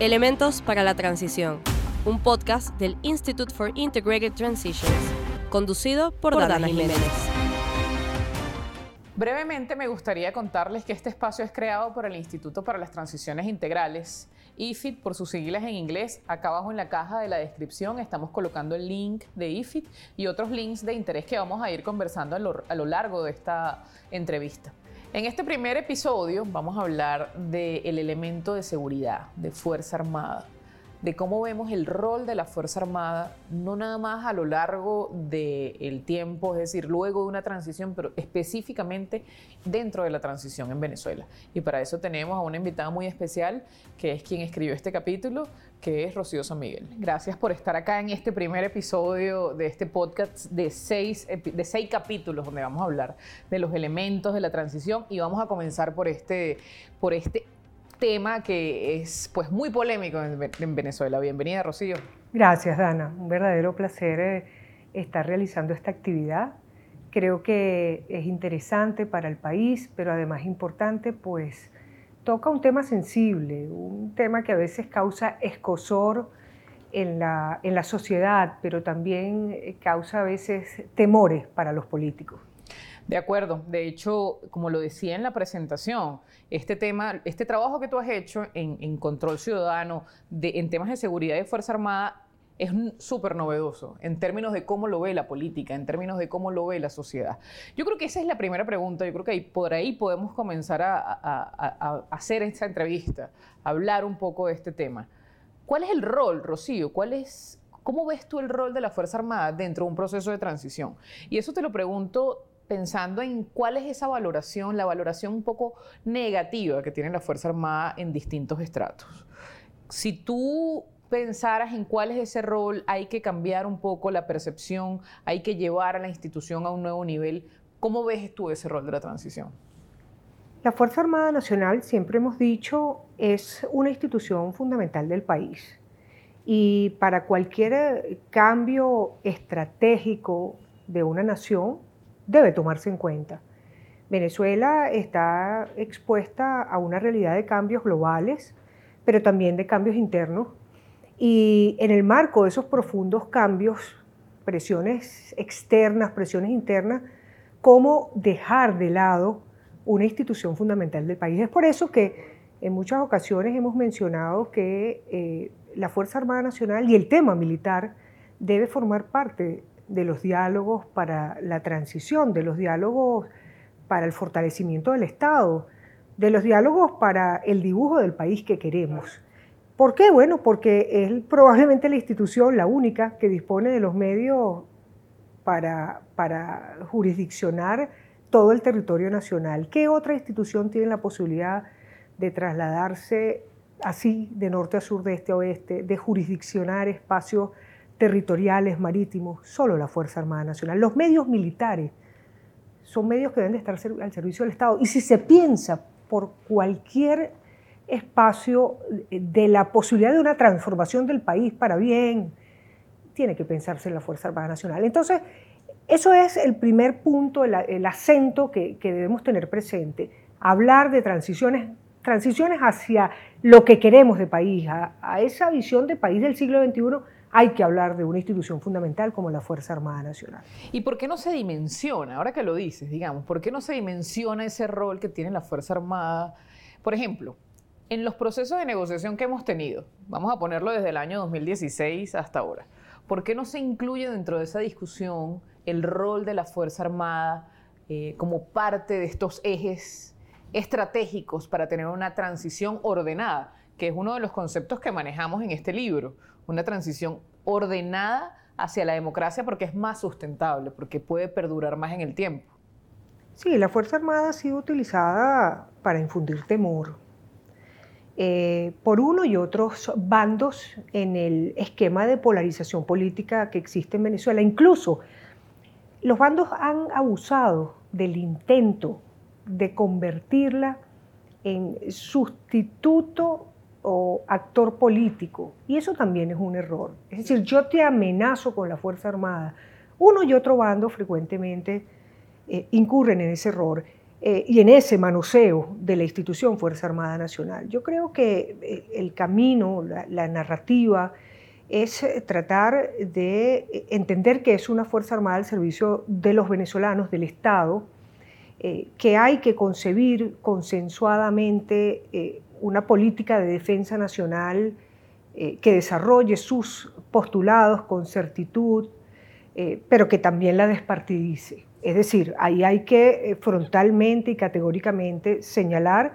Elementos para la Transición, un podcast del Institute for Integrated Transitions, conducido por, Dana, Jiménez. Brevemente me gustaría contarles que este espacio es creado por el Instituto para las Transiciones Integrales, IFIT por sus siglas en inglés. Acá abajo en la caja de la descripción estamos colocando el link de IFIT y otros links de interés que vamos a ir conversando a lo, a lo largo de esta entrevista. En este primer episodio vamos a hablar del elemento de seguridad, de Fuerza Armada de cómo vemos el rol de la Fuerza Armada, no nada más a lo largo del tiempo, es decir, luego de una transición, pero específicamente dentro de la transición en Venezuela. Y para eso tenemos a una invitada muy especial, que es quien escribió este capítulo, que es Rocío San Miguel. Gracias por estar acá en este primer episodio de este podcast de seis, de seis capítulos, donde vamos a hablar de los elementos de la transición y vamos a comenzar por este, por este tema que es pues muy polémico en, Venezuela. Bienvenida, Rocío. Gracias, Dana. Un verdadero placer eh, estar realizando esta actividad. Creo que es interesante para el país, pero además importante, pues toca un tema sensible, un tema que a veces causa escosor en la, en la sociedad, pero también eh, causa a veces temores para los políticos. De acuerdo. De hecho, como lo decía en la presentación, este tema, este trabajo que tú has hecho en, control ciudadano, en temas de seguridad y Fuerza Armada, es súper novedoso en términos de cómo lo ve la política, en términos de cómo lo ve la sociedad. Yo creo que esa es la primera pregunta. Yo creo que por ahí podemos comenzar a, hacer esta entrevista, a hablar un poco de este tema. ¿Cuál es el rol, Rocío? ¿Cuál es, ¿Cómo ves tú el rol de la Fuerza Armada dentro de un proceso de transición? Y eso te lo pregunto pensando en cuál es esa valoración, la valoración un poco negativa que tiene la Fuerza Armada en distintos estratos. Si tú pensaras en cuál es ese rol, hay que cambiar un poco la percepción, hay que llevar a la institución a un nuevo nivel. ¿Cómo ves tú ese rol de la transición? La Fuerza Armada Nacional, siempre hemos dicho, es una institución fundamental del país. Y para cualquier cambio estratégico de una nación, debe tomarse en cuenta. Venezuela está expuesta a una realidad de cambios globales, pero también de cambios internos. Y en el marco de esos profundos cambios, presiones externas, presiones internas, cómo dejar de lado una institución fundamental del país. Es por eso que en muchas ocasiones hemos mencionado que eh, la Fuerza Armada Nacional y el tema militar debe formar parte de los diálogos para la transición, de los diálogos para el fortalecimiento del Estado, de los diálogos para el dibujo del país que queremos. ¿Por qué? Bueno, porque es probablemente la institución, la única, que dispone de los medios para, jurisdiccionar todo el territorio nacional. ¿Qué otra institución tiene la posibilidad de trasladarse así de norte a sur, de este a oeste, de jurisdiccionar espacios territoriales, marítimos, solo la Fuerza Armada Nacional. Los medios militares son medios que deben de estar al servicio del Estado. Y si se piensa por cualquier espacio de la posibilidad de una transformación del país para bien, tiene que pensarse en la Fuerza Armada Nacional. Entonces, eso es el primer punto, el, acento que, debemos tener presente. Hablar de transiciones, transiciones hacia lo que queremos de país, a, a esa visión de país del siglo XXI hay que hablar de una institución fundamental como la Fuerza Armada Nacional. ¿Y por qué no se dimensiona, ahora que lo dices, digamos, por qué no se dimensiona ese rol que tiene la Fuerza Armada? Por ejemplo, en los procesos de negociación que hemos tenido, vamos a ponerlo desde el año 2016 hasta ahora, ¿por qué no se incluye dentro de esa discusión el rol de la Fuerza Armada eh, como parte de estos ejes estratégicos para tener una transición ordenada? que es uno de los conceptos que manejamos en este libro, una transición ordenada hacia la democracia porque es más sustentable, porque puede perdurar más en el tiempo. Sí, la Fuerza Armada ha sido utilizada para infundir temor eh, por uno y otros bandos en el esquema de polarización política que existe en Venezuela. Incluso los bandos han abusado del intento de convertirla en sustituto o actor político. Y eso también es un error. Es decir, yo te amenazo con la Fuerza Armada. Uno y otro bando frecuentemente eh, incurren en ese error. Eh, y en ese manoseo de la institución Fuerza Armada Nacional. Yo creo que eh, el camino, la, narrativa, es eh, tratar de entender que es una Fuerza Armada al servicio de los venezolanos, del Estado, que hay que concebir consensuadamente una política de defensa nacional que desarrolle sus postulados con certitud, pero que también la despartidice. Es decir, ahí hay que eh, frontalmente y categóricamente señalar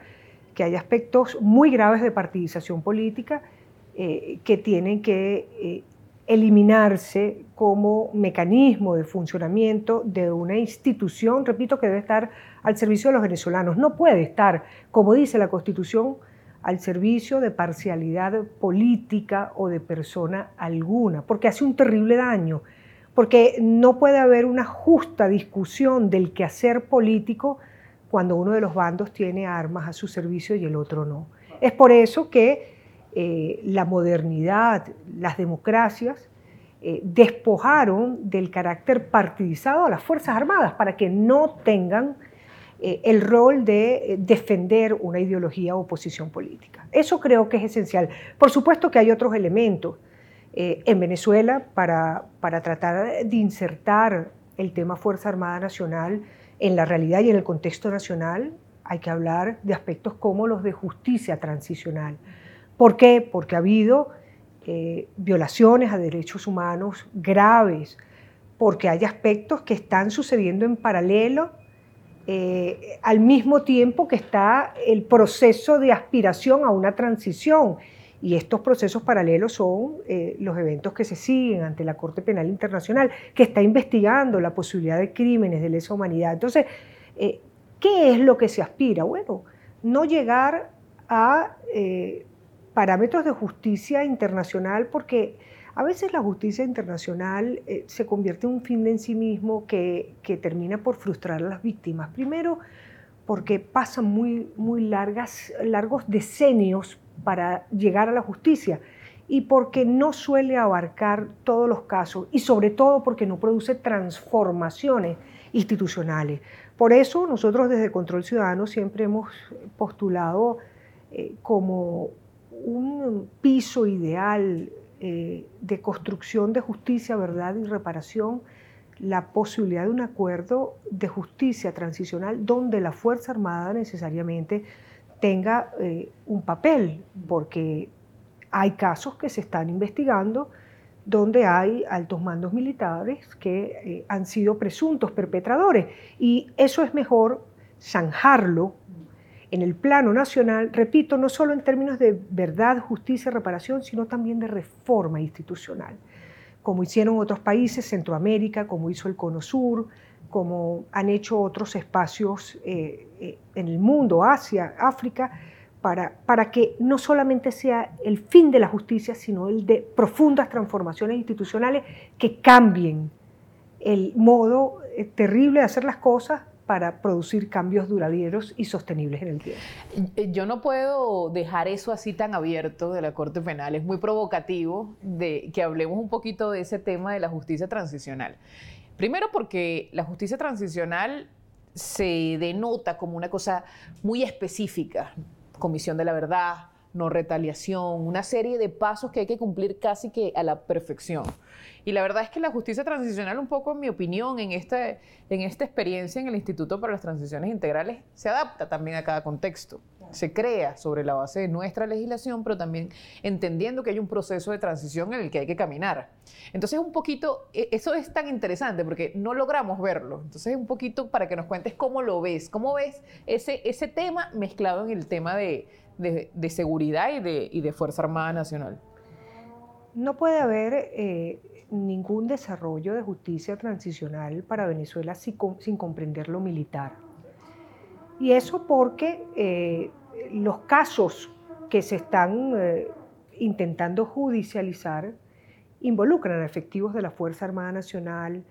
que hay aspectos muy graves de partidización política eh, que tienen que eh, eliminarse como mecanismo de funcionamiento de una institución, repito, que debe estar al servicio de los venezolanos. No puede estar, como dice la Constitución, al servicio de parcialidad política o de persona alguna, porque hace un terrible daño porque no puede haber una justa discusión del quehacer político cuando uno de los bandos tiene armas a su servicio y el otro no. Es por eso que eh, la modernidad, las democracias, eh, despojaron del carácter partidizado a las Fuerzas Armadas para que no tengan eh, el rol de defender una ideología o posición política. Eso creo que es esencial. Por supuesto que hay otros elementos eh, en Venezuela para, para tratar de insertar el tema Fuerza Armada Nacional en la realidad y en el contexto nacional, hay que hablar de aspectos como los de justicia transicional. ¿Por qué? Porque ha habido eh, violaciones a derechos humanos graves, porque hay aspectos que están sucediendo en paralelo eh, al mismo tiempo que está el proceso de aspiración a una transición y estos procesos paralelos son eh, los eventos que se siguen ante la Corte Penal Internacional, que está investigando la posibilidad de crímenes de lesa humanidad. Entonces, eh, ¿qué es lo que se aspira? Bueno, no llegar a eh, parámetros de justicia internacional, porque a veces la justicia internacional se convierte en un fin en sí mismo que, que termina por frustrar a las víctimas. Primero, porque pasan muy, muy largas, largos decenios para llegar a la justicia y porque no suele abarcar todos los casos y sobre todo porque no produce transformaciones institucionales. Por eso nosotros desde Control Ciudadano siempre hemos postulado eh, como un piso ideal eh, de construcción de justicia, verdad y reparación, la posibilidad de un acuerdo de justicia transicional donde la Fuerza Armada necesariamente tenga eh, un papel, porque hay casos que se están investigando donde hay altos mandos militares que eh, han sido presuntos perpetradores. Y eso es mejor zanjarlo en el plano nacional, repito, no solo en términos de verdad, justicia, reparación, sino también de reforma institucional, como hicieron otros países, Centroamérica, como hizo el Cono Sur, como han hecho otros espacios eh, eh, en el mundo, Asia, África, para, para que no solamente sea el fin de la justicia, sino el de profundas transformaciones institucionales que cambien el modo eh, terrible de hacer las cosas para producir cambios duraderos y sostenibles en el tiempo. Yo no puedo dejar eso así tan abierto de la Corte Penal. Es muy provocativo de que hablemos un poquito de ese tema de la justicia transicional. Primero porque la justicia transicional se denota como una cosa muy específica, comisión de la verdad, no retaliación, una serie de pasos que hay que cumplir casi que a la perfección. Y la verdad es que la justicia transicional, un poco en mi opinión, en, en esta experiencia en el Instituto para las Transiciones Integrales, se adapta también a cada contexto. Se crea sobre la base de nuestra legislación, pero también entendiendo que hay un proceso de transición en el que hay que caminar. Entonces, un poquito, e, eso es tan interesante porque no logramos verlo. Entonces, un poquito para que nos cuentes cómo lo ves, cómo ves ese, ese tema mezclado en el tema de, de, seguridad y de, y de Fuerza Armada Nacional. No puede haber eh, ningún desarrollo de justicia transicional para Venezuela sin, comprender lo militar. Y eso porque eh, los casos que se están eh, intentando judicializar involucran a efectivos de la Fuerza Armada Nacional,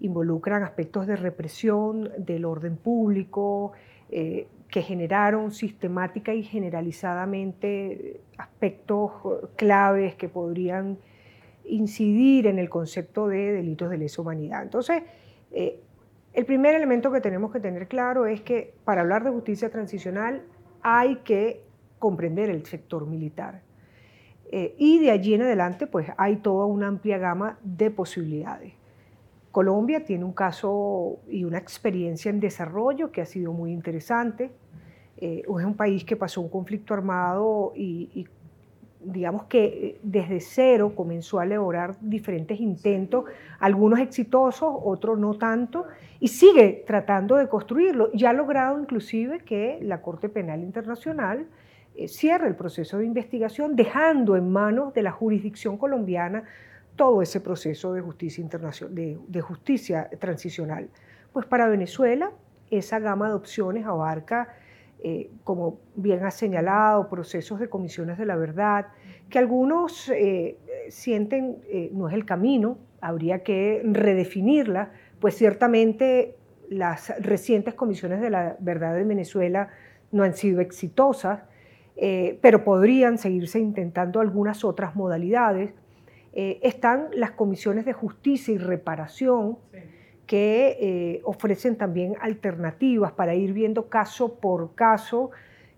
involucran aspectos de represión del orden público, eh, que generaron sistemática y generalizadamente aspectos claves que podrían incidir en el concepto de delitos de lesa humanidad. Entonces, eh, El primer elemento que tenemos que tener claro es que para hablar de justicia transicional hay que comprender el sector militar. Eh, y de allí en adelante, pues hay toda una amplia gama de posibilidades. Colombia tiene un caso y una experiencia en desarrollo que ha sido muy interesante. Eh, es un país que pasó un conflicto armado y, digamos que eh, desde cero comenzó a elaborar diferentes intentos, algunos exitosos, otros no tanto, y sigue tratando de construirlo. Ya ha logrado inclusive que la Corte Penal Internacional eh, cierre el proceso de investigación, dejando en manos de la jurisdicción colombiana todo ese proceso de justicia, internacional, de, justicia transicional. Pues para Venezuela esa gama de opciones abarca, eh, como bien ha señalado, procesos de comisiones de la verdad, que algunos eh, sienten no es el camino, habría que redefinirla, pues ciertamente las recientes comisiones de la verdad en Venezuela no han sido exitosas. Eh, pero podrían seguirse intentando algunas otras modalidades. Eh, están las comisiones de justicia y reparación que eh, ofrecen también alternativas para ir viendo caso por caso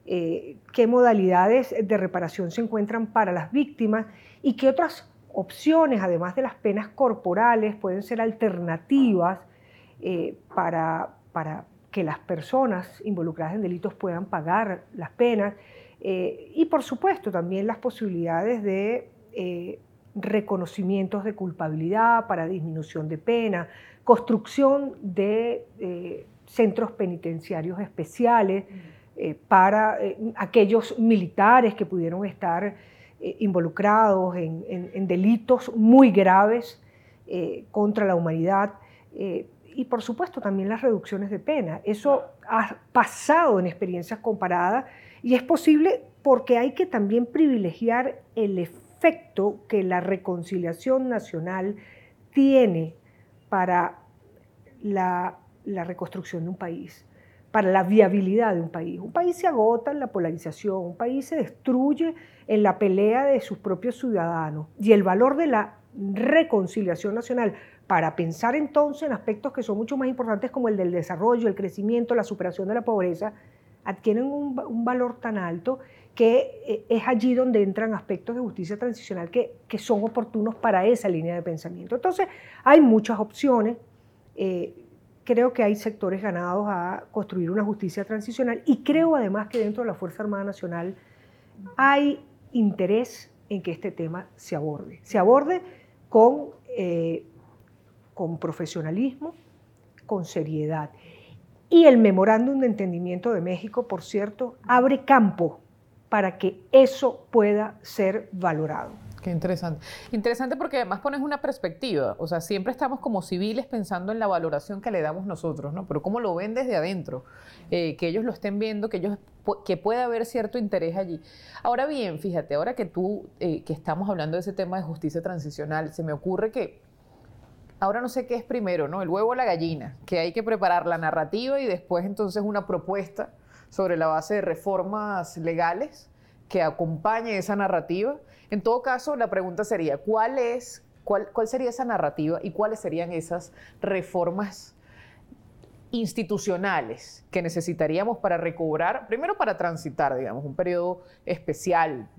qué modalidades de reparación se encuentran para las víctimas y qué otras opciones, además de las penas corporales, pueden ser alternativas para, para que las personas involucradas en delitos puedan pagar las penas. Eh, y por supuesto también las posibilidades de eh, reconocimientos de culpabilidad para disminución de pena, construcción de eh, centros penitenciarios especiales para aquellos militares que pudieron estar involucrados en, delitos muy graves contra la humanidad y por supuesto también las reducciones de pena. Eso ha pasado en experiencias comparadas y es posible porque hay que también privilegiar el efecto que la reconciliación nacional tiene para la, reconstrucción de un país, para la viabilidad de un país. Un país se agota en la polarización, un país se destruye en la pelea de sus propios ciudadanos y el valor de la reconciliación nacional para pensar entonces en aspectos que son mucho más importantes como el del desarrollo, el crecimiento, la superación de la pobreza, adquieren un, valor tan alto que eh, es allí donde entran aspectos de justicia transicional que, que, son oportunos para esa línea de pensamiento. Entonces, hay muchas opciones. Eh, creo que hay sectores ganados a construir una justicia transicional y creo además que dentro de la Fuerza Armada Nacional hay interés en que este tema se aborde. Se aborde con, eh, con profesionalismo, con seriedad. Y el memorándum de entendimiento de México, por cierto, abre campo para que eso pueda ser valorado. Qué interesante. Interesante porque además pones una perspectiva. O sea, siempre estamos como civiles pensando en la valoración que le damos nosotros, ¿no? Pero cómo lo ven desde adentro, eh, que ellos lo estén viendo, que ellos que pueda haber cierto interés allí. Ahora bien, fíjate, ahora que tú, eh, que estamos hablando de ese tema de justicia transicional, se me ocurre que ahora no sé qué es primero, ¿no? El huevo o la gallina, que hay que preparar la narrativa y después entonces una propuesta sobre la base de reformas legales que acompañe esa narrativa. En todo caso, la pregunta sería, ¿cuál es cuál, cuál sería esa narrativa y cuáles serían esas reformas institucionales que necesitaríamos para recobrar, primero para transitar, digamos, un periodo especial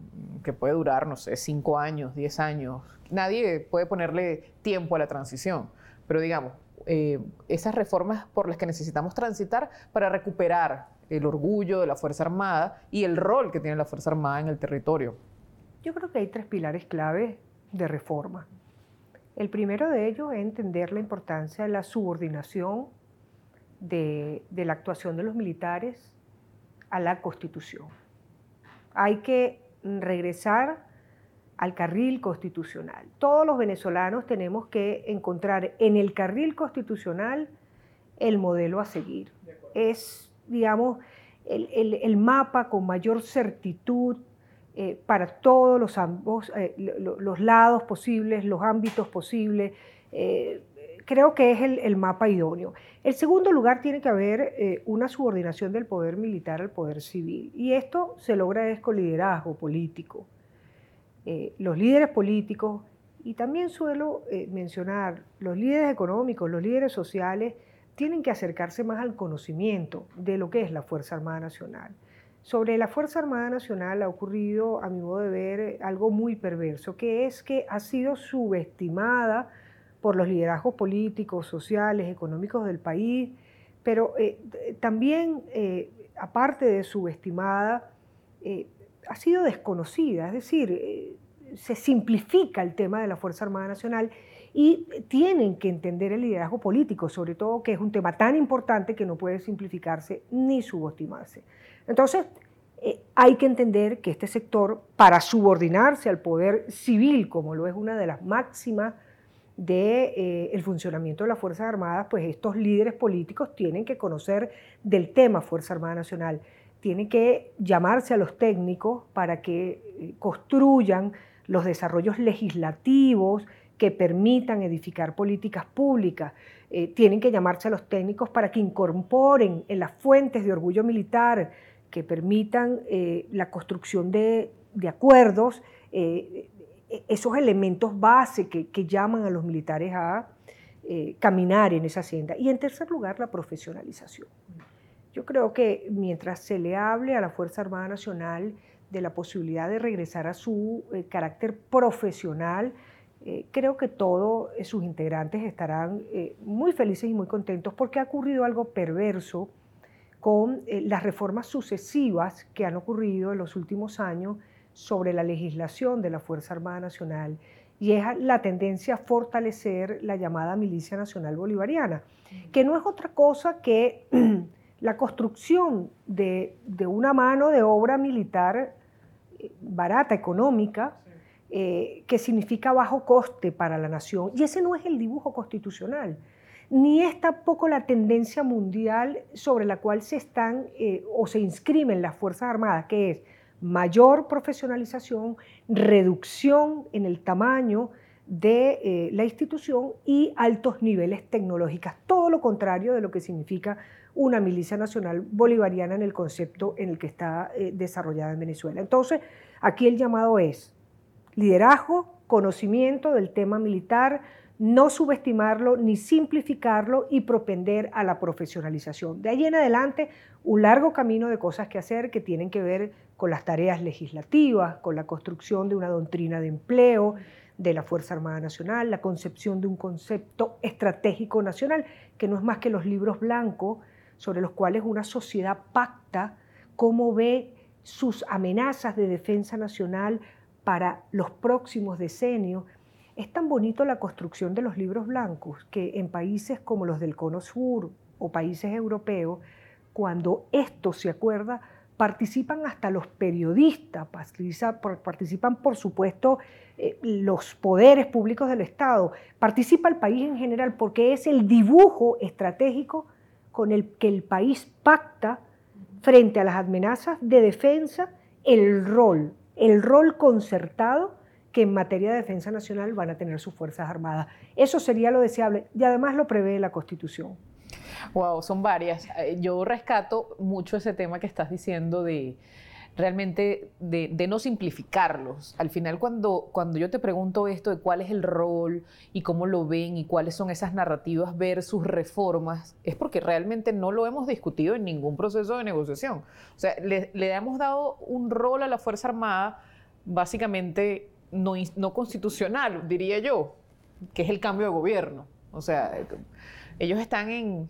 que puede durar, no sé, cinco años, diez años. Nadie puede ponerle tiempo a la transición, pero digamos, eh, esas reformas por las que necesitamos transitar para recuperar el orgullo de la Fuerza Armada y el rol que tiene la Fuerza Armada en el territorio. Yo creo que hay tres pilares clave de reforma. El primero de ellos es entender la importancia de la subordinación de, la actuación de los militares a la Constitución. Hay que regresar al carril constitucional. Todos los venezolanos tenemos que encontrar en el carril constitucional el modelo a seguir. Es, digamos, el, mapa con mayor certitud eh, para todos los, ambos, eh, los lados posibles, los ámbitos posibles. Eh, creo que es el, mapa idóneo. El segundo lugar tiene que haber una subordinación del poder militar al poder civil. Y esto se logra es con liderazgo político. Los líderes políticos, y también suelo mencionar los líderes económicos, los líderes sociales, tienen que acercarse más al conocimiento de lo que es la Fuerza Armada Nacional. Sobre la Fuerza Armada Nacional ha ocurrido, a mi modo de ver, algo muy perverso, que es que ha sido subestimada por los liderazgos políticos, sociales, económicos del país, pero eh, también, eh, aparte de subestimada, eh, ha sido desconocida, es decir, se simplifica el tema de la Fuerza Armada Nacional y tienen que entender el liderazgo político, sobre todo que es un tema tan importante que no puede simplificarse ni subestimarse. Entonces, hay que entender que este sector, para subordinarse al poder civil, como lo es una de las máximas del de, eh, funcionamiento de las Fuerzas Armadas, pues estos líderes políticos tienen que conocer del tema Fuerza Armada Nacional, tienen que llamarse a los técnicos para que eh, construyan los desarrollos legislativos que permitan edificar políticas públicas, eh, tienen que llamarse a los técnicos para que incorporen en las fuentes de orgullo militar, que permitan la construcción de, de acuerdos e-, esos elementos base que, llaman a los militares a eh, caminar en esa senda. Y en tercer lugar, la profesionalización. Yo creo que mientras se le hable a la Fuerza Armada Nacional de la posibilidad de regresar a su eh, carácter profesional, eh, creo que todos sus integrantes estarán muy felices y muy contentos porque ha ocurrido algo perverso con las reformas sucesivas que han ocurrido en los últimos años sobre la legislación de la Fuerza Armada Nacional y es la tendencia a fortalecer la llamada Milicia Nacional Bolivariana, que no es otra cosa que la construcción de, una mano de obra militar eh, barata, económica, eh, que significa bajo coste para la nación. Y ese no es el dibujo constitucional, ni es tampoco la tendencia mundial sobre la cual se están eh, o se inscriben las Fuerzas Armadas, que es mayor profesionalización, reducción en el tamaño de eh, la institución y altos niveles tecnológicos, todo lo contrario de lo que significa una milicia nacional bolivariana en el concepto en el que está eh, desarrollada en Venezuela. Entonces, aquí el llamado es liderazgo, conocimiento del tema militar, no subestimarlo ni simplificarlo y propender a la profesionalización. De ahí en adelante, un largo camino de cosas que hacer que tienen que ver con las tareas legislativas, con la construcción de una doctrina de empleo de la Fuerza Armada Nacional, la concepción de un concepto estratégico nacional, que no es más que los libros blancos sobre los cuales una sociedad pacta cómo ve sus amenazas de defensa nacional para los próximos decenios. Es tan bonito la construcción de los libros blancos que en países como los del Cono Sur o países europeos, cuando esto se acuerda, participan hasta los periodistas, participan por supuesto eh, los poderes públicos del Estado, participa el país en general porque es el dibujo estratégico con el que el país pacta frente a las amenazas de defensa el rol, el rol concertado que en materia de defensa nacional van a tener sus Fuerzas Armadas. Eso sería lo deseable y además lo prevé la Constitución. Wow, son varias. Eh, yo rescato mucho ese tema que estás diciendo de realmente de, no simplificarlos. Al final, cuando, cuando yo te pregunto esto de cuál es el rol y cómo lo ven y cuáles son esas narrativas versus reformas, es porque realmente no lo hemos discutido en ningún proceso de negociación. O sea, le, le hemos dado un rol a la Fuerza Armada básicamente no, constitucional, diría yo, que es el cambio de gobierno. O sea, ellos están en,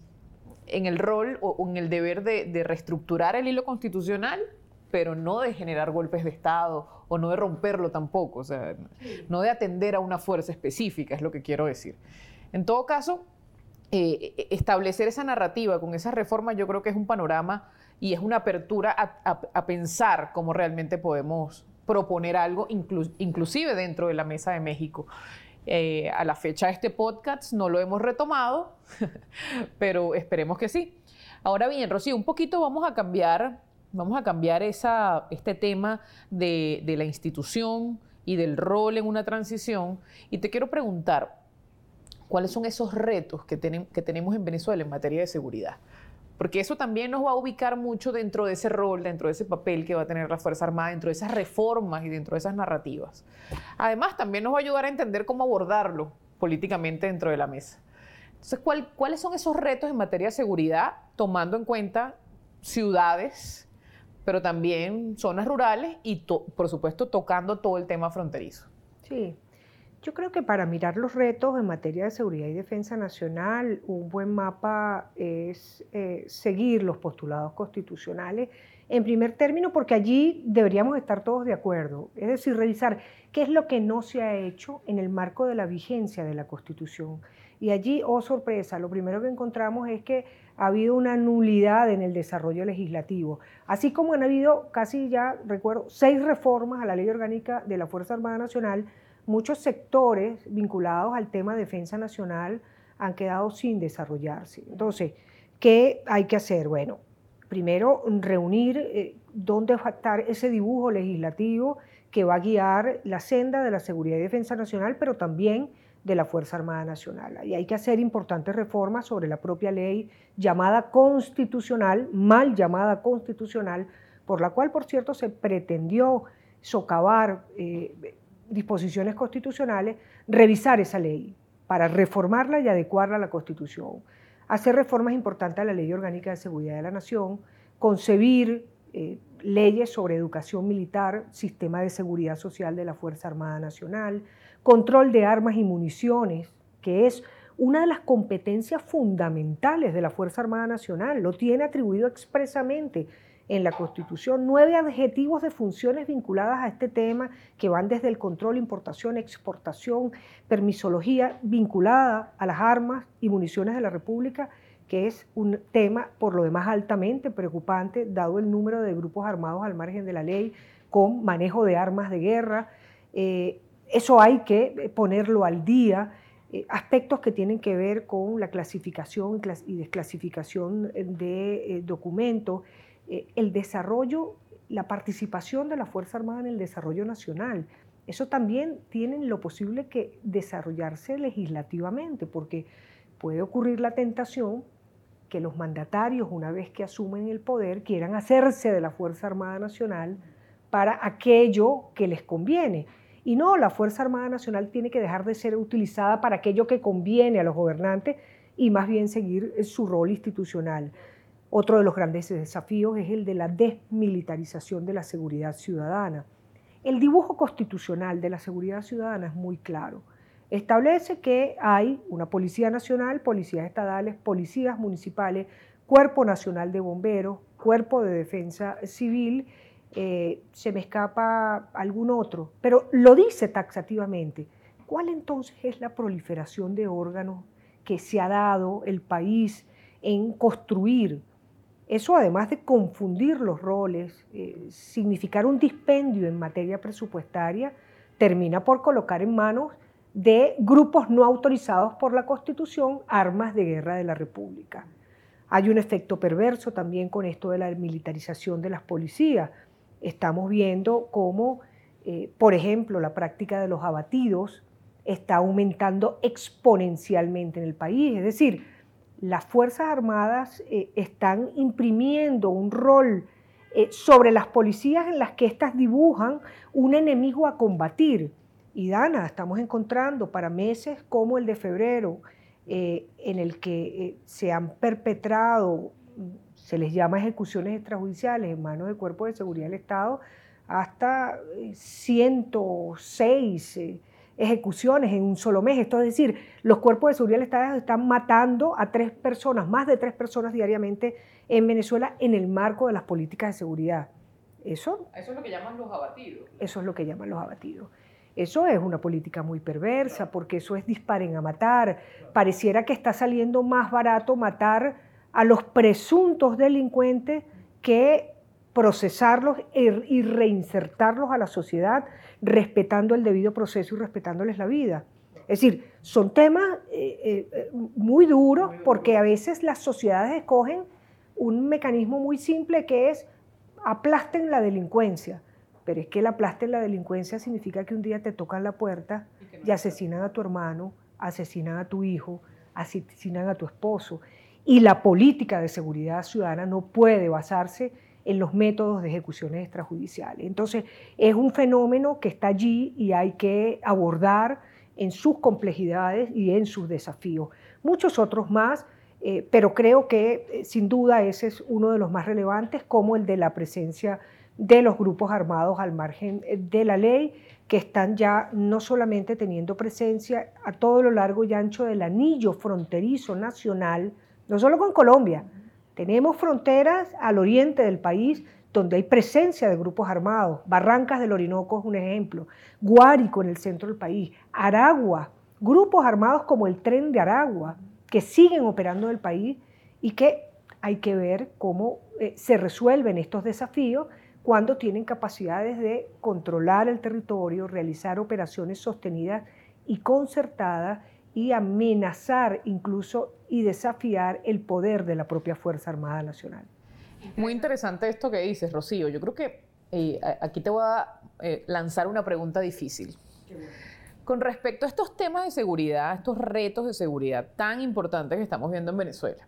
el rol o, en el deber de, reestructurar el hilo constitucional, pero no de generar golpes de Estado o no de romperlo tampoco, o sea, no de atender a una fuerza específica, es lo que quiero decir. En todo caso, eh, establecer esa narrativa con esa reforma yo creo que es un panorama y es una apertura a pensar cómo realmente podemos proponer algo, inclusive dentro de la Mesa de México. Eh, a la fecha de este podcast no lo hemos retomado, pero esperemos que sí. Ahora bien, Rocío, un poquito vamos a cambiar, vamos a cambiar esa, este tema de, de la institución y del rol en una transición. Y te quiero preguntar, ¿cuáles son esos retos que, que tenemos en Venezuela en materia de seguridad? porque eso también nos va a ubicar mucho dentro de ese rol, dentro de ese papel que va a tener la Fuerza Armada, dentro de esas reformas y dentro de esas narrativas. Además, también nos va a ayudar a entender cómo abordarlo políticamente dentro de la mesa. Entonces, ¿cuáles son esos retos en materia de seguridad, tomando en cuenta ciudades, pero también zonas rurales y, por supuesto, tocando todo el tema fronterizo? Sí, yo creo que para mirar los retos en materia de seguridad y defensa nacional, un buen mapa es eh, seguir los postulados constitucionales en primer término, porque allí deberíamos estar todos de acuerdo. Es decir, revisar qué es lo que no se ha hecho en el marco de la vigencia de la Constitución. Y allí, oh sorpresa, lo primero que encontramos es que ha habido una nulidad en el desarrollo legislativo, así como han habido casi ya, recuerdo, seis reformas a la ley orgánica de la Fuerza Armada Nacional muchos sectores vinculados al tema de defensa nacional han quedado sin desarrollarse. Entonces, ¿qué hay que hacer? Bueno, primero reunir eh, dónde va a estar ese dibujo legislativo que va a guiar la senda de la seguridad y defensa nacional, pero también de la Fuerza Armada Nacional. Y hay que hacer importantes reformas sobre la propia ley llamada constitucional, mal llamada constitucional, por la cual, por cierto, se pretendió socavar eh, disposiciones constitucionales, revisar esa ley para reformarla y adecuarla a la Constitución, hacer reformas importantes a la Ley Orgánica de Seguridad de la Nación, concebir eh, leyes sobre educación militar, sistema de seguridad social de la Fuerza Armada Nacional, control de armas y municiones, que es una de las competencias fundamentales de la Fuerza Armada Nacional, lo tiene atribuido expresamente en la Constitución nueve adjetivos de funciones vinculadas a este tema que van desde el control, importación, exportación, permisología vinculada a las armas y municiones de la República, que es un tema por lo demás altamente preocupante, dado el número de grupos armados al margen de la ley con manejo de armas de guerra. Eh, eso hay que ponerlo al día. Eh, aspectos que tienen que ver con la clasificación y desclasificación de eh, documentos, eh, el desarrollo, la participación de la Fuerza Armada en el desarrollo nacional. Eso también tiene lo posible que desarrollarse legislativamente, porque puede ocurrir la tentación que los mandatarios, una vez que asumen el poder, quieran hacerse de la Fuerza Armada Nacional para aquello que les conviene. Y no, la Fuerza Armada Nacional tiene que dejar de ser utilizada para aquello que conviene a los gobernantes y más bien seguir su rol institucional. Otro de los grandes desafíos es el de la desmilitarización de la seguridad ciudadana. El dibujo constitucional de la seguridad ciudadana es muy claro. Establece que hay una Policía Nacional, policías estadales, policías municipales, Cuerpo Nacional de Bomberos, Cuerpo de Defensa Civil, eh, se me escapa algún otro, pero lo dice taxativamente. ¿Cuál entonces es la proliferación de órganos que se ha dado el país en construir eso, además de confundir los roles, eh, significar un dispendio en materia presupuestaria, termina por colocar en manos de grupos no autorizados por la Constitución armas de guerra de la República. Hay un efecto perverso también con esto de la militarización de las policías. Estamos viendo cómo, eh, por ejemplo, la práctica de los abatidos está aumentando exponencialmente en el país. Es decir, las Fuerzas Armadas eh, están imprimiendo un rol eh, sobre las policías en las que éstas dibujan un enemigo a combatir. Y Dana, estamos encontrando para meses como el de febrero, en el que se han perpetrado, se les llama ejecuciones extrajudiciales en manos del Cuerpo de Seguridad del Estado, hasta 106 ejecuciones en un solo mes. Esto es decir, los cuerpos de seguridad del Estado están matando a tres personas, más de tres personas diariamente en Venezuela en el marco de las políticas de seguridad. Eso, eso es lo que llaman los abatidos. Eso es lo que llaman los abatidos. Eso es una política muy perversa porque eso es disparen a matar. Pareciera que está saliendo más barato matar a los presuntos delincuentes que procesarlos y reinsertarlos a la sociedad respetando el debido proceso y respetándoles la vida. Es decir, son temas eh, eh, muy duros porque a veces las sociedades escogen un mecanismo muy simple que es aplasten la delincuencia. Pero es que el aplasten la delincuencia significa que un día te tocan la puerta y asesinan a tu hermano, asesinan a tu hijo, asesinan a tu esposo. Y la política de seguridad ciudadana no puede basarse en los métodos de ejecuciones extrajudiciales. Entonces, es un fenómeno que está allí y hay que abordar en sus complejidades y en sus desafíos. muchos otros más, eh, pero creo que eh, sin duda ese es uno de los más relevantes, como el de la presencia de los grupos armados al margen eh, de la ley, que están ya no solamente teniendo presencia a todo lo largo y ancho del anillo fronterizo nacional, no solo con Colombia, tenemos fronteras al oriente del país donde hay presencia de grupos armados. Barrancas del Orinoco es un ejemplo. Guárico en el centro del país. Aragua. Grupos armados como el Tren de Aragua que siguen operando en el país y que hay que ver cómo eh, se resuelven estos desafíos cuando tienen capacidades de controlar el territorio, realizar operaciones sostenidas y concertadas y amenazar incluso y desafiar el poder de la propia Fuerza Armada Nacional. Muy interesante esto que dices, Rocío. Yo creo que eh, aquí te voy a eh, lanzar una pregunta difícil. Con respecto a estos temas de seguridad, estos retos de seguridad tan importantes que estamos viendo en Venezuela,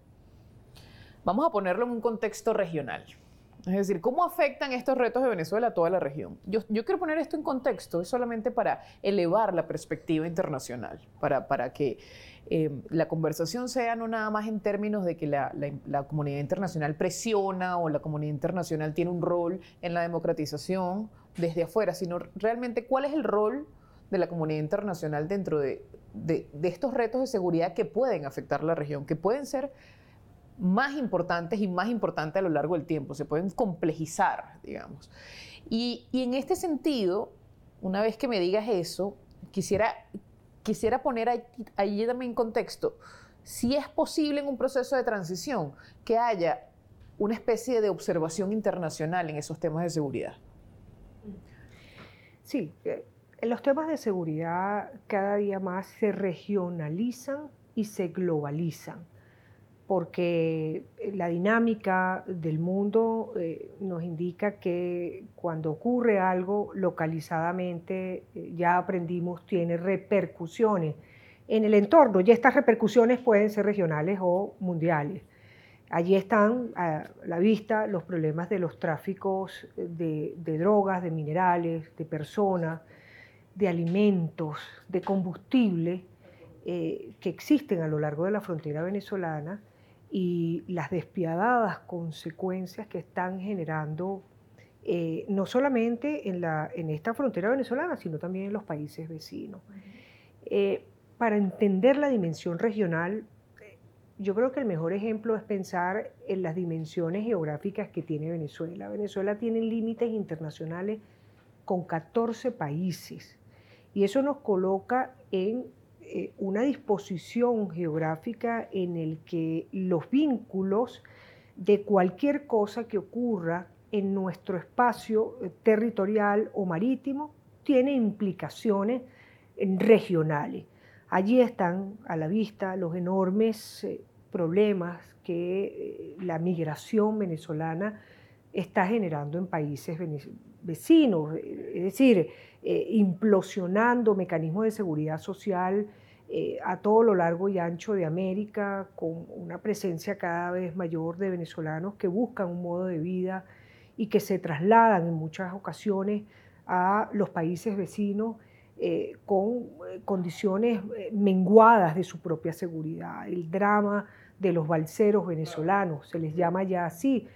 vamos a ponerlo en un contexto regional. Es decir, ¿cómo afectan estos retos de Venezuela a toda la región? Yo, quiero poner esto en contexto, es solamente para elevar la perspectiva internacional, para, para que eh, la conversación sea no nada más en términos de que la, comunidad internacional presiona o la comunidad internacional tiene un rol en la democratización desde afuera, sino realmente cuál es el rol de la comunidad internacional dentro de, de, de estos retos de seguridad que pueden afectar la región, que pueden ser más importantes y más importantes a lo largo del tiempo, se pueden complejizar, digamos. Y, y en este sentido, una vez que me digas eso, quisiera, quisiera poner ahí, también en contexto, si es posible en un proceso de transición que haya una especie de observación internacional en esos temas de seguridad. Sí, eh, los temas de seguridad cada día más se regionalizan y se globalizan porque la dinámica del mundo eh, nos indica que cuando ocurre algo localizadamente, eh, ya aprendimos, tiene repercusiones en el entorno y estas repercusiones pueden ser regionales o mundiales. Allí están a la vista los problemas de los tráficos de, drogas, de minerales, de personas, de alimentos, de combustible eh, que existen a lo largo de la frontera venezolana y las despiadadas consecuencias que están generando eh, no solamente en, la, en, esta frontera venezolana, sino también en los países vecinos. Eh, para entender la dimensión regional, yo creo que el mejor ejemplo es pensar en las dimensiones geográficas que tiene Venezuela. Venezuela tiene límites internacionales con 14 países y eso nos coloca en eh, una disposición geográfica en el que los vínculos de cualquier cosa que ocurra en nuestro espacio eh, territorial o marítimo tiene implicaciones regionales. Allí están a la vista los enormes eh, problemas que la migración venezolana está generando en países vecinos, es decir, eh, implosionando mecanismos de seguridad social eh, a todo lo largo y ancho de América, con una presencia cada vez mayor de venezolanos que buscan un modo de vida y que se trasladan en muchas ocasiones a los países vecinos eh, con condiciones menguadas de su propia seguridad. El drama de los balseros venezolanos, se les llama ya así,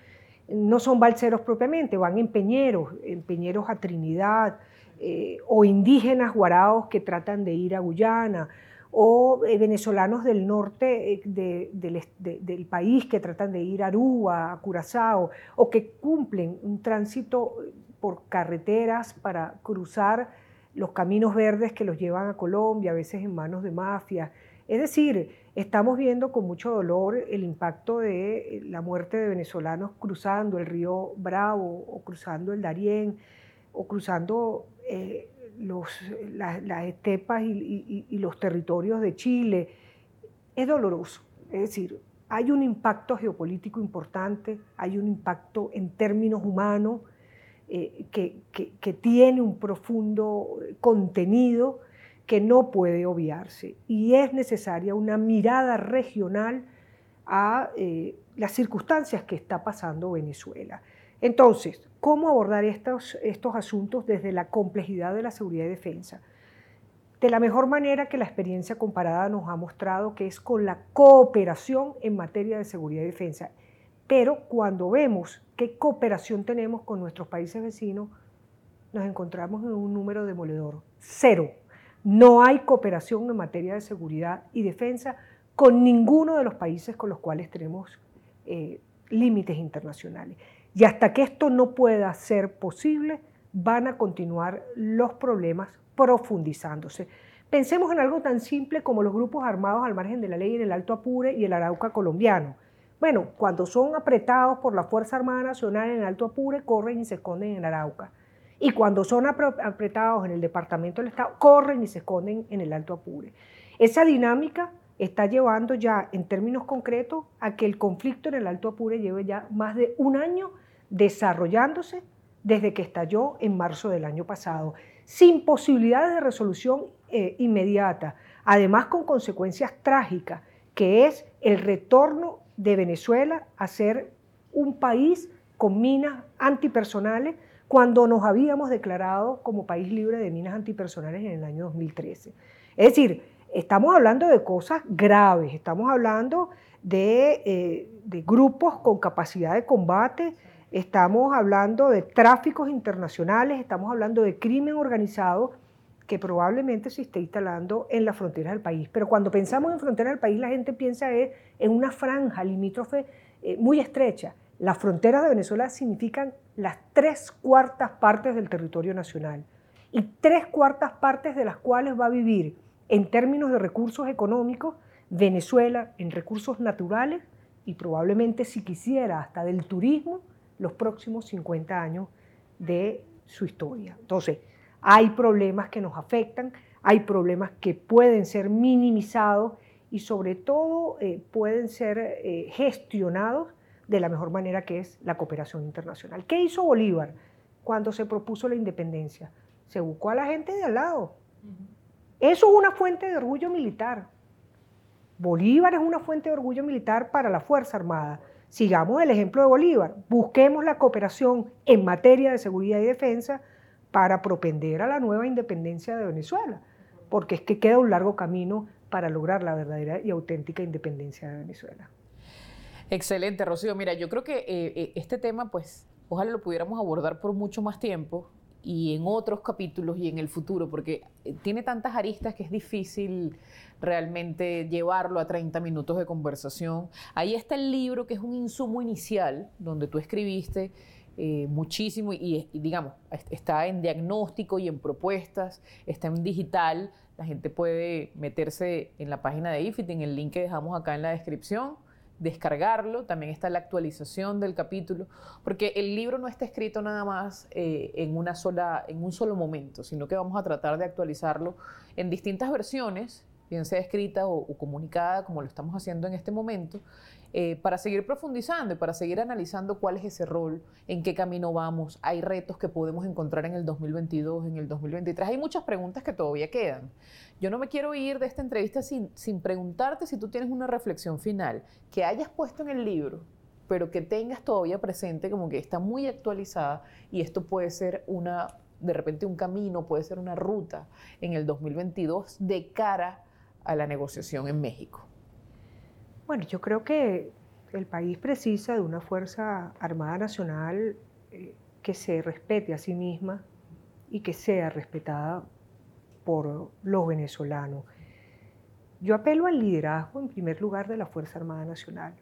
no son balseros propiamente, van en peñeros, en peñeros a Trinidad, eh, o indígenas guaraos que tratan de ir a Guyana, o eh, venezolanos del norte eh, del país que tratan de ir a Aruba, a Curazao, o que cumplen un tránsito por carreteras para cruzar los caminos verdes que los llevan a Colombia, a veces en manos de mafias. Es decir, estamos viendo con mucho dolor el impacto de la muerte de venezolanos cruzando el río Bravo o cruzando el Darién o cruzando eh, los, las estepas y, los territorios de Chile, es doloroso. Es decir, hay un impacto geopolítico importante, hay un impacto en términos humanos eh, que, tiene un profundo contenido que no puede obviarse y es necesaria una mirada regional a eh, las circunstancias que está pasando Venezuela. Entonces, ¿cómo abordar estos, estos asuntos desde la complejidad de la seguridad y defensa? de la mejor manera que la experiencia comparada nos ha mostrado, que es con la cooperación en materia de seguridad y defensa. Pero cuando vemos qué cooperación tenemos con nuestros países vecinos, nos encontramos en un número demoledor, cero. No hay cooperación en materia de seguridad y defensa con ninguno de los países con los cuales tenemos eh, límites internacionales. Y hasta que esto no pueda ser posible, van a continuar los problemas profundizándose. Pensemos en algo tan simple como los grupos armados al margen de la ley en el Alto Apure y el Arauca colombiano. Bueno, cuando son apretados por la Fuerza Armada Nacional en el Alto Apure, corren y se esconden en Arauca. Y cuando son apretados en el Departamento del Estado, corren y se esconden en el Alto Apure. Esa dinámica está llevando ya, en términos concretos, a que el conflicto en el Alto Apure lleve ya más de un año desarrollándose desde que estalló en marzo del año pasado, sin posibilidades de resolución eh, inmediata, además con consecuencias trágicas, que es el retorno de Venezuela a ser un país con minas antipersonales cuando nos habíamos declarado como país libre de minas antipersonales en el año 2013. Es decir, estamos hablando de cosas graves, estamos hablando de, eh, de grupos con capacidad de combate, estamos hablando de tráficos internacionales, estamos hablando de crimen organizado que probablemente se esté instalando en las fronteras del país. Pero cuando pensamos en fronteras del país, la gente piensa en una franja limítrofe eh, muy estrecha. Las fronteras de Venezuela significan las tres cuartas partes del territorio nacional y tres cuartas partes de las cuales va a vivir en términos de recursos económicos Venezuela en recursos naturales y probablemente si quisiera hasta del turismo los próximos 50 años de su historia. Entonces, hay problemas que nos afectan, hay problemas que pueden ser minimizados y sobre todo eh, pueden ser eh, gestionados de la mejor manera que es la cooperación internacional. ¿Qué hizo Bolívar cuando se propuso la independencia? Se buscó a la gente de al lado. Eso es una fuente de orgullo militar. Bolívar es una fuente de orgullo militar para la Fuerza Armada. Sigamos el ejemplo de Bolívar. Busquemos la cooperación en materia de seguridad y defensa para propender a la nueva independencia de Venezuela, porque es que queda un largo camino para lograr la verdadera y auténtica independencia de Venezuela. Excelente, Rocío. Mira, yo creo que eh, eh, este tema, pues, ojalá lo pudiéramos abordar por mucho más tiempo y en otros capítulos y en el futuro, porque eh, tiene tantas aristas que es difícil realmente llevarlo a 30 minutos de conversación. Ahí está el libro, que es un insumo inicial, donde tú escribiste muchísimo y, digamos, está en diagnóstico y en propuestas, está en digital, la gente puede meterse en la página de IFIT, en el link que dejamos acá en la descripción, descargarlo, también está la actualización del capítulo, porque el libro no está escrito nada más eh, en, una sola, en un solo momento, sino que vamos a tratar de actualizarlo en distintas versiones, bien sea escrita o comunicada, como lo estamos haciendo en este momento, eh, para seguir profundizando y para seguir analizando cuál es ese rol, en qué camino vamos. Hay retos que podemos encontrar en el 2022, en el 2023. Hay muchas preguntas que todavía quedan. Yo no me quiero ir de esta entrevista sin, sin preguntarte si tú tienes una reflexión final que hayas puesto en el libro, pero que tengas todavía presente como que está muy actualizada y esto puede ser una, de repente un camino, puede ser una ruta en el 2022 de cara a la negociación en México. Bueno, yo creo que el país precisa de una Fuerza Armada Nacional eh, que se respete a sí misma y que sea respetada por los venezolanos. Yo apelo al liderazgo, en primer lugar, de la Fuerza Armada Nacional.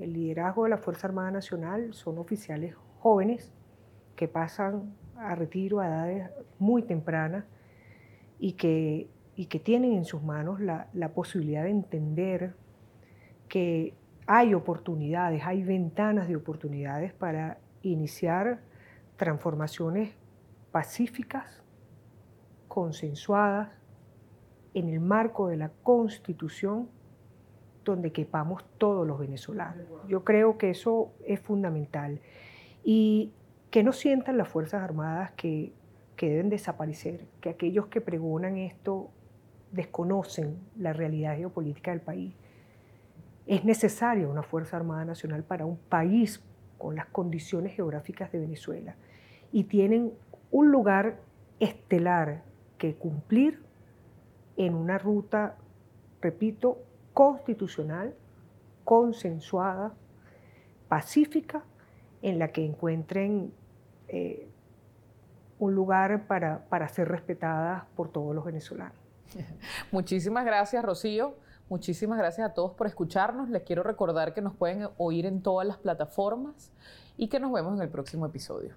El liderazgo de la Fuerza Armada Nacional son oficiales jóvenes que pasan a retiro a edades muy tempranas y que, y que tienen en sus manos la, la posibilidad de entender que hay oportunidades, hay ventanas de oportunidades para iniciar transformaciones pacíficas, consensuadas, en el marco de la Constitución, donde quepamos todos los venezolanos. Yo creo que eso es fundamental. Y que no sientan las Fuerzas Armadas que, que deben desaparecer, que aquellos que pregonan esto desconocen la realidad geopolítica del país es necesaria una Fuerza Armada Nacional para un país con las condiciones geográficas de Venezuela y tienen un lugar estelar que cumplir en una ruta, repito, constitucional, consensuada, pacífica, en la que encuentren eh, un lugar para, para ser respetadas por todos los venezolanos. Muchísimas gracias, Rocío. Muchísimas gracias a todos por escucharnos. Les quiero recordar que nos pueden oír en todas las plataformas y que nos vemos en el próximo episodio.